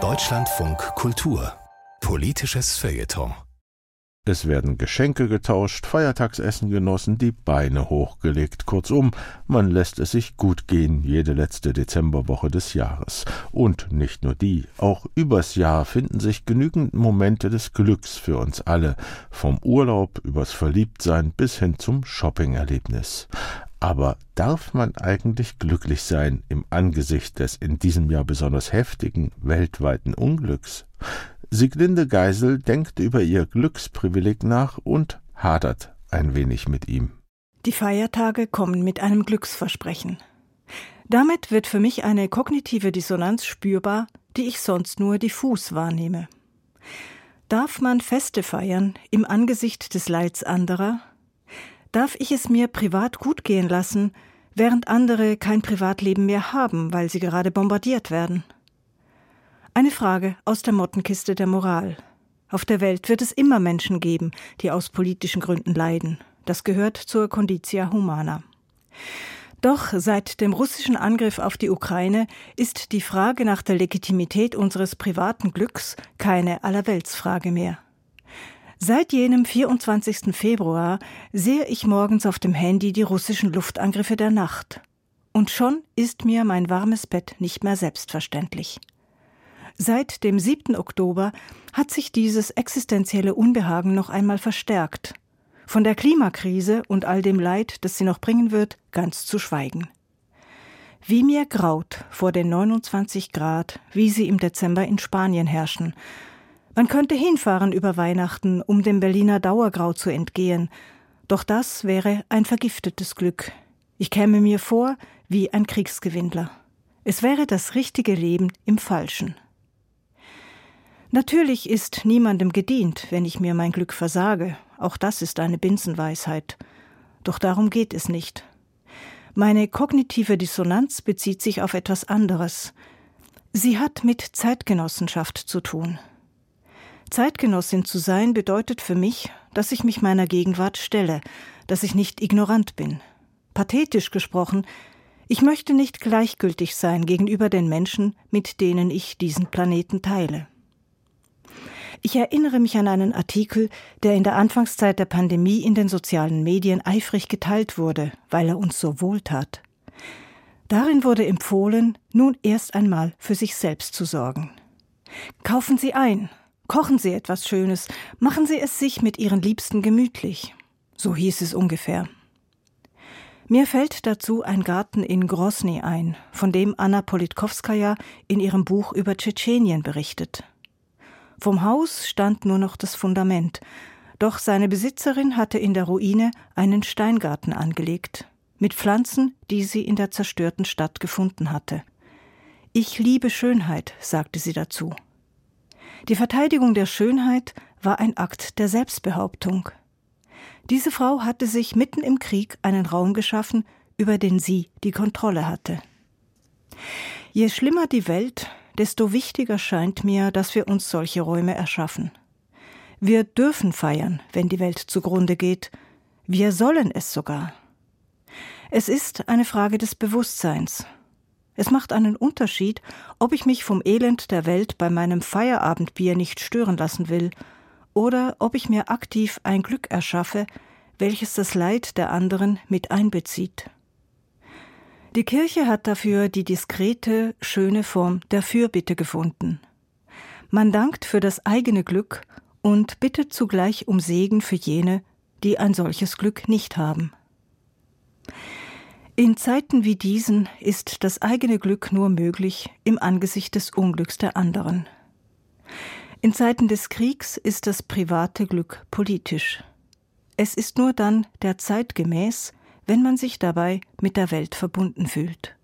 Deutschlandfunk Kultur Politisches Feuilleton es werden Geschenke getauscht, Feiertagsessen genossen, die Beine hochgelegt. Kurzum, man lässt es sich gut gehen, jede letzte Dezemberwoche des Jahres. Und nicht nur die, auch übers Jahr finden sich genügend Momente des Glücks für uns alle, vom Urlaub übers Verliebtsein bis hin zum Shoppingerlebnis. Aber darf man eigentlich glücklich sein im Angesicht des in diesem Jahr besonders heftigen weltweiten Unglücks? Sieglinde Geisel denkt über ihr Glücksprivileg nach und hadert ein wenig mit ihm. Die Feiertage kommen mit einem Glücksversprechen. Damit wird für mich eine kognitive Dissonanz spürbar, die ich sonst nur diffus wahrnehme. Darf man Feste feiern im Angesicht des Leids anderer? Darf ich es mir privat gut gehen lassen, während andere kein Privatleben mehr haben, weil sie gerade bombardiert werden? Eine Frage aus der Mottenkiste der Moral. Auf der Welt wird es immer Menschen geben, die aus politischen Gründen leiden. Das gehört zur Conditia Humana. Doch seit dem russischen Angriff auf die Ukraine ist die Frage nach der Legitimität unseres privaten Glücks keine Allerweltsfrage mehr. Seit jenem 24. Februar sehe ich morgens auf dem Handy die russischen Luftangriffe der Nacht. Und schon ist mir mein warmes Bett nicht mehr selbstverständlich. Seit dem 7. Oktober hat sich dieses existenzielle Unbehagen noch einmal verstärkt. Von der Klimakrise und all dem Leid, das sie noch bringen wird, ganz zu schweigen. Wie mir graut vor den 29 Grad, wie sie im Dezember in Spanien herrschen. Man könnte hinfahren über Weihnachten, um dem Berliner Dauergrau zu entgehen, doch das wäre ein vergiftetes Glück. Ich käme mir vor wie ein Kriegsgewinnler. Es wäre das richtige Leben im Falschen. Natürlich ist niemandem gedient, wenn ich mir mein Glück versage. Auch das ist eine Binsenweisheit. Doch darum geht es nicht. Meine kognitive Dissonanz bezieht sich auf etwas anderes. Sie hat mit Zeitgenossenschaft zu tun. Zeitgenossin zu sein bedeutet für mich, dass ich mich meiner Gegenwart stelle, dass ich nicht ignorant bin. Pathetisch gesprochen, ich möchte nicht gleichgültig sein gegenüber den Menschen, mit denen ich diesen Planeten teile. Ich erinnere mich an einen Artikel, der in der Anfangszeit der Pandemie in den sozialen Medien eifrig geteilt wurde, weil er uns so wohltat. Darin wurde empfohlen, nun erst einmal für sich selbst zu sorgen. Kaufen Sie ein, kochen Sie etwas Schönes, machen Sie es sich mit Ihren Liebsten gemütlich. So hieß es ungefähr. Mir fällt dazu ein Garten in Grosny ein, von dem Anna Politkowskaja in ihrem Buch über Tschetschenien berichtet. Vom Haus stand nur noch das Fundament, doch seine Besitzerin hatte in der Ruine einen Steingarten angelegt, mit Pflanzen, die sie in der zerstörten Stadt gefunden hatte. Ich liebe Schönheit, sagte sie dazu. Die Verteidigung der Schönheit war ein Akt der Selbstbehauptung. Diese Frau hatte sich mitten im Krieg einen Raum geschaffen, über den sie die Kontrolle hatte. Je schlimmer die Welt, desto wichtiger scheint mir, dass wir uns solche Räume erschaffen. Wir dürfen feiern, wenn die Welt zugrunde geht. Wir sollen es sogar. Es ist eine Frage des Bewusstseins. Es macht einen Unterschied, ob ich mich vom Elend der Welt bei meinem Feierabendbier nicht stören lassen will, oder ob ich mir aktiv ein Glück erschaffe, welches das Leid der anderen mit einbezieht. Die Kirche hat dafür die diskrete, schöne Form der Fürbitte gefunden. Man dankt für das eigene Glück und bittet zugleich um Segen für jene, die ein solches Glück nicht haben. In Zeiten wie diesen ist das eigene Glück nur möglich im Angesicht des Unglücks der anderen. In Zeiten des Kriegs ist das private Glück politisch. Es ist nur dann der Zeit gemäß, wenn man sich dabei mit der Welt verbunden fühlt.